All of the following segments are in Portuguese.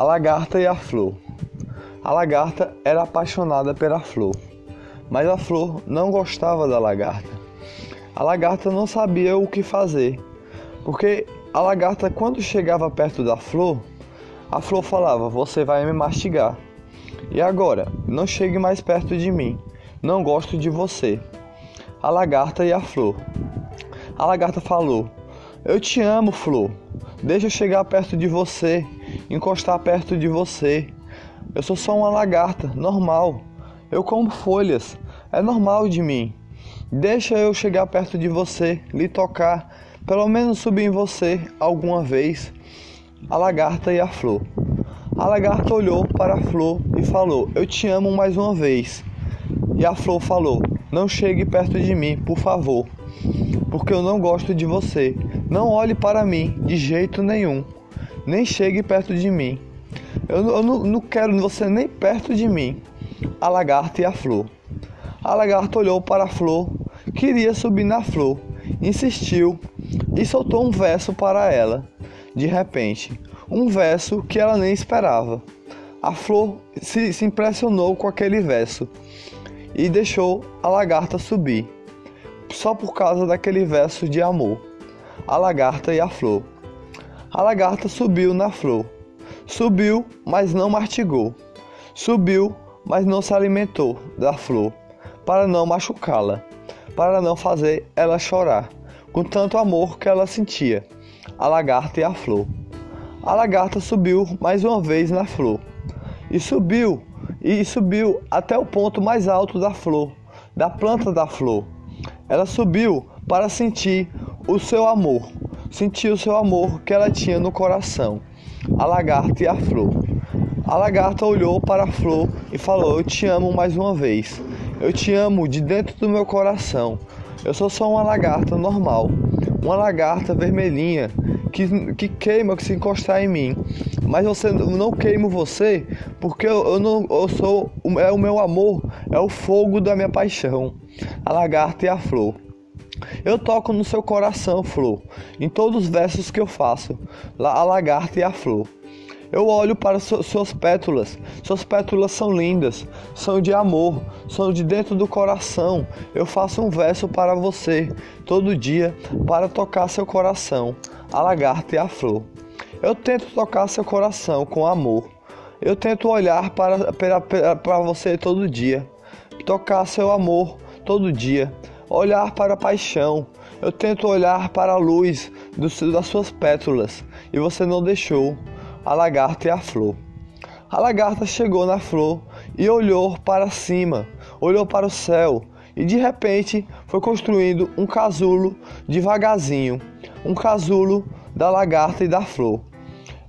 A lagarta e a flor. A lagarta era apaixonada pela flor, mas a flor não gostava da lagarta. A lagarta não sabia o que fazer, porque a lagarta, quando chegava perto da flor, a flor falava: Você vai me mastigar. E agora, não chegue mais perto de mim, não gosto de você. A lagarta e a flor. A lagarta falou: Eu te amo, flor. Deixa eu chegar perto de você, encostar perto de você. Eu sou só uma lagarta, normal. Eu como folhas, é normal de mim. Deixa eu chegar perto de você, lhe tocar, pelo menos subir em você alguma vez. A lagarta e a flor. A lagarta olhou para a flor e falou: Eu te amo mais uma vez. E a flor falou: Não chegue perto de mim, por favor, porque eu não gosto de você. Não olhe para mim de jeito nenhum. Nem chegue perto de mim. Eu, eu não, não quero você nem perto de mim. A lagarta e a flor. A lagarta olhou para a flor, queria subir na flor, insistiu e soltou um verso para ela. De repente, um verso que ela nem esperava. A flor se, se impressionou com aquele verso e deixou a lagarta subir, só por causa daquele verso de amor. A lagarta e a flor. A lagarta subiu na flor. Subiu, mas não mastigou. Subiu, mas não se alimentou da flor, para não machucá-la, para não fazer ela chorar, com tanto amor que ela sentia. A lagarta e a flor. A lagarta subiu mais uma vez na flor. E subiu, e subiu até o ponto mais alto da flor, da planta da flor. Ela subiu para sentir o seu amor, sentir o seu amor que ela tinha no coração. A lagarta e a flor. A lagarta olhou para a flor e falou: Eu te amo mais uma vez. Eu te amo de dentro do meu coração. Eu sou só uma lagarta normal, uma lagarta vermelhinha que, que queima se encostar em mim. Mas você não queimo você porque eu, eu não eu sou é o meu amor, é o fogo da minha paixão. A lagarta e a flor. Eu toco no seu coração, flor, em todos os versos que eu faço. A lagarta e a flor. Eu olho para suas pétalas. Suas pétalas são lindas, são de amor, são de dentro do coração. Eu faço um verso para você todo dia para tocar seu coração. A lagarta e a flor. Eu tento tocar seu coração com amor. Eu tento olhar para, para, para você todo dia, tocar seu amor todo dia, olhar para a paixão. Eu tento olhar para a luz das suas pétalas e você não deixou a lagarta e a flor. A lagarta chegou na flor e olhou para cima, olhou para o céu e de repente foi construindo um casulo devagarzinho, um casulo da lagarta e da flor.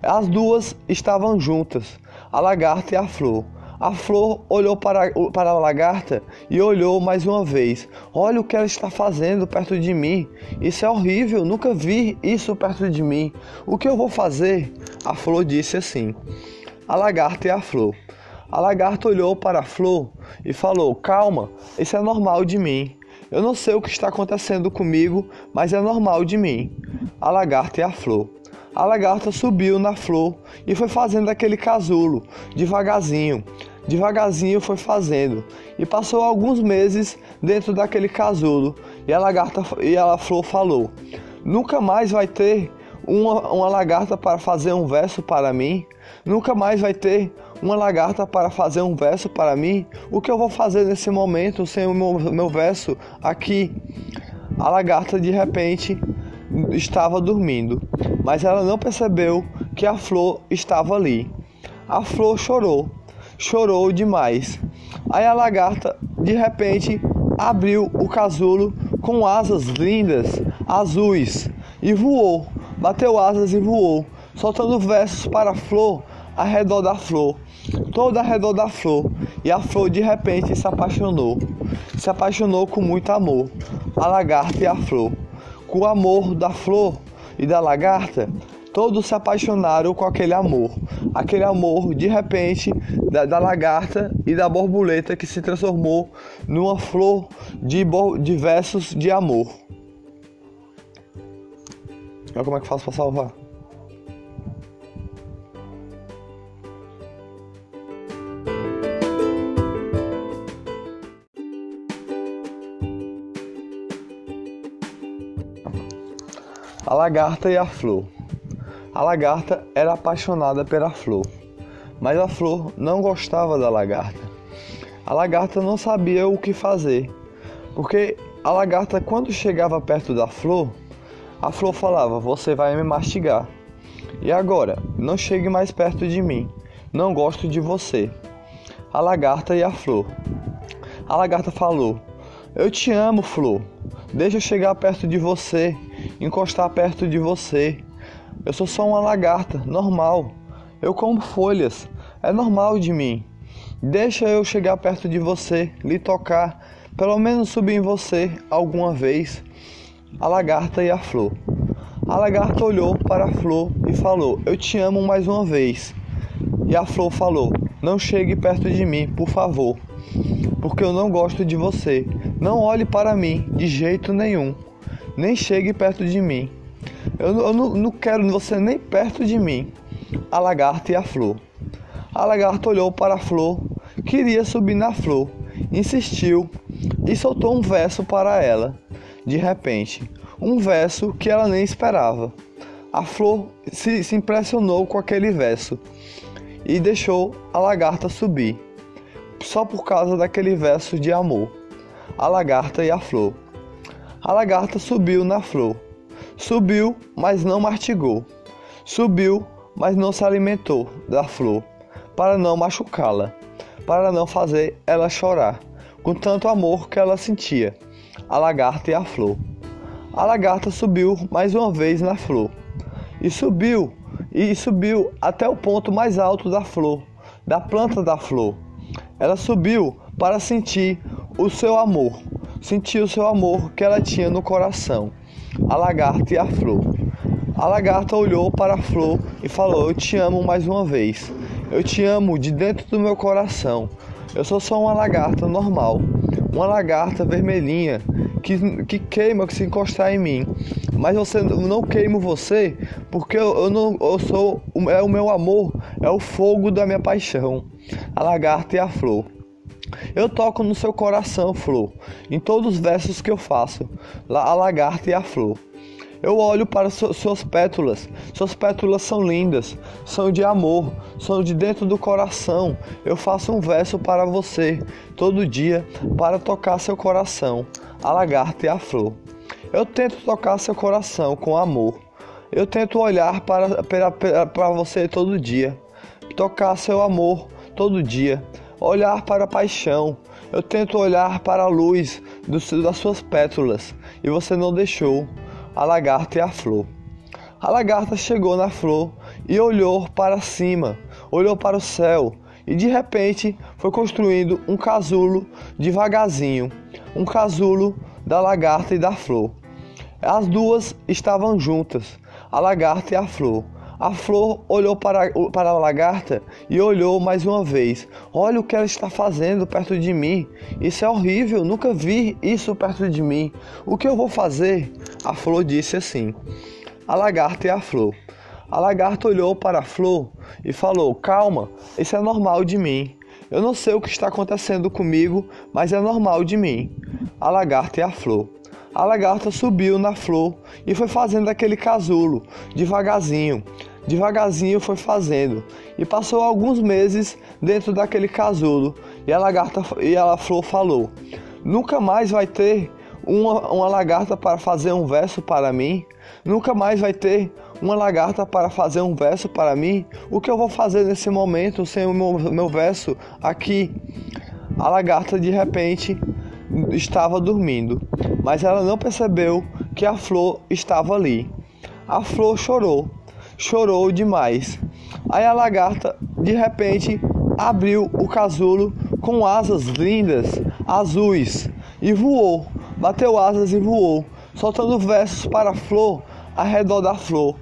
As duas estavam juntas, a lagarta e a flor. A flor olhou para, para a lagarta e olhou mais uma vez. Olha o que ela está fazendo perto de mim. Isso é horrível, nunca vi isso perto de mim. O que eu vou fazer? A flor disse assim: A lagarta e a flor. A lagarta olhou para a flor e falou: Calma, isso é normal de mim. Eu não sei o que está acontecendo comigo, mas é normal de mim. A lagarta e a flor. A lagarta subiu na flor e foi fazendo aquele casulo, devagarzinho. Devagarzinho foi fazendo e passou alguns meses dentro daquele casulo. E a lagarta e a flor falou: Nunca mais vai ter uma, uma lagarta para fazer um verso para mim. Nunca mais vai ter uma lagarta para fazer um verso para mim. O que eu vou fazer nesse momento sem o meu, meu verso aqui? A lagarta de repente estava dormindo, mas ela não percebeu que a flor estava ali. A flor chorou chorou demais. Aí a lagarta, de repente, abriu o casulo com asas lindas, azuis, e voou. Bateu asas e voou, soltando versos para a flor ao redor da flor, toda ao redor da flor. E a flor de repente se apaixonou, se apaixonou com muito amor. A lagarta e a flor. Com o amor da flor e da lagarta, Todos se apaixonaram com aquele amor. Aquele amor, de repente, da, da lagarta e da borboleta que se transformou numa flor de, de versos de amor. Olha como é que faço para salvar. A lagarta e a flor. A lagarta era apaixonada pela flor, mas a flor não gostava da lagarta. A lagarta não sabia o que fazer, porque a lagarta, quando chegava perto da flor, a flor falava: Você vai me mastigar. E agora, não chegue mais perto de mim, não gosto de você. A lagarta e a flor. A lagarta falou: Eu te amo, flor. Deixa eu chegar perto de você, encostar perto de você. Eu sou só uma lagarta, normal. Eu como folhas, é normal de mim. Deixa eu chegar perto de você, lhe tocar, pelo menos subir em você alguma vez. A lagarta e a flor. A lagarta olhou para a flor e falou: Eu te amo mais uma vez. E a flor falou: Não chegue perto de mim, por favor, porque eu não gosto de você. Não olhe para mim de jeito nenhum. Nem chegue perto de mim. Eu, eu não, não quero você nem perto de mim. A lagarta e a flor. A lagarta olhou para a flor, queria subir na flor, insistiu e soltou um verso para ela. De repente, um verso que ela nem esperava. A flor se, se impressionou com aquele verso e deixou a lagarta subir, só por causa daquele verso de amor a lagarta e a flor. A lagarta subiu na flor. Subiu, mas não mastigou. Subiu, mas não se alimentou da flor, para não machucá-la, para não fazer ela chorar, com tanto amor que ela sentia. A lagarta e a flor. A lagarta subiu mais uma vez na flor. E subiu, e subiu até o ponto mais alto da flor, da planta da flor. Ela subiu para sentir o seu amor, sentiu o seu amor que ela tinha no coração, a lagarta e a flor. A lagarta olhou para a flor e falou: Eu te amo mais uma vez. Eu te amo de dentro do meu coração. Eu sou só uma lagarta normal, uma lagarta vermelhinha que, que queima se encostar em mim. Mas você não queimo você porque eu, eu não eu sou é o meu amor, é o fogo da minha paixão. A lagarta e a flor. Eu toco no seu coração, flor, em todos os versos que eu faço, a lagarta e a flor. Eu olho para suas pétalas, suas pétalas são lindas, são de amor, são de dentro do coração. Eu faço um verso para você, todo dia, para tocar seu coração, a lagarta e a flor. Eu tento tocar seu coração com amor. Eu tento olhar para, para, para você todo dia, tocar seu amor todo dia olhar para a paixão. Eu tento olhar para a luz das suas pétalas e você não deixou. A lagarta e a flor. A lagarta chegou na flor e olhou para cima, olhou para o céu e de repente foi construindo um casulo devagarzinho, um casulo da lagarta e da flor. As duas estavam juntas, a lagarta e a flor. A flor olhou para, para a lagarta e olhou mais uma vez. Olha o que ela está fazendo perto de mim. Isso é horrível, nunca vi isso perto de mim. O que eu vou fazer? A flor disse assim: A lagarta e a flor. A lagarta olhou para a flor e falou: Calma, isso é normal de mim. Eu não sei o que está acontecendo comigo, mas é normal de mim. A lagarta e a flor. A lagarta subiu na flor e foi fazendo aquele casulo, devagarzinho. Devagarzinho foi fazendo e passou alguns meses dentro daquele casulo e a lagarta e a flor falou: Nunca mais vai ter uma, uma lagarta para fazer um verso para mim. Nunca mais vai ter uma lagarta para fazer um verso para mim. O que eu vou fazer nesse momento sem o meu, meu verso aqui? A lagarta de repente estava dormindo, mas ela não percebeu que a flor estava ali. A flor chorou chorou demais. Aí a lagarta, de repente, abriu o casulo com asas lindas, azuis, e voou. Bateu asas e voou, soltando versos para a flor ao redor da flor,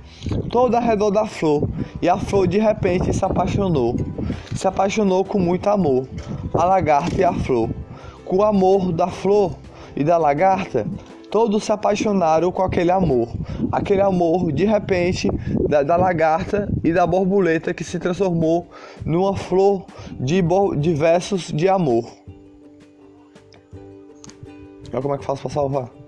toda ao redor da flor. E a flor de repente se apaixonou, se apaixonou com muito amor, a lagarta e a flor. Com o amor da flor e da lagarta, Todos se apaixonaram com aquele amor, aquele amor de repente da, da lagarta e da borboleta que se transformou numa flor de, de versos de amor. Olha como é que faço para salvar.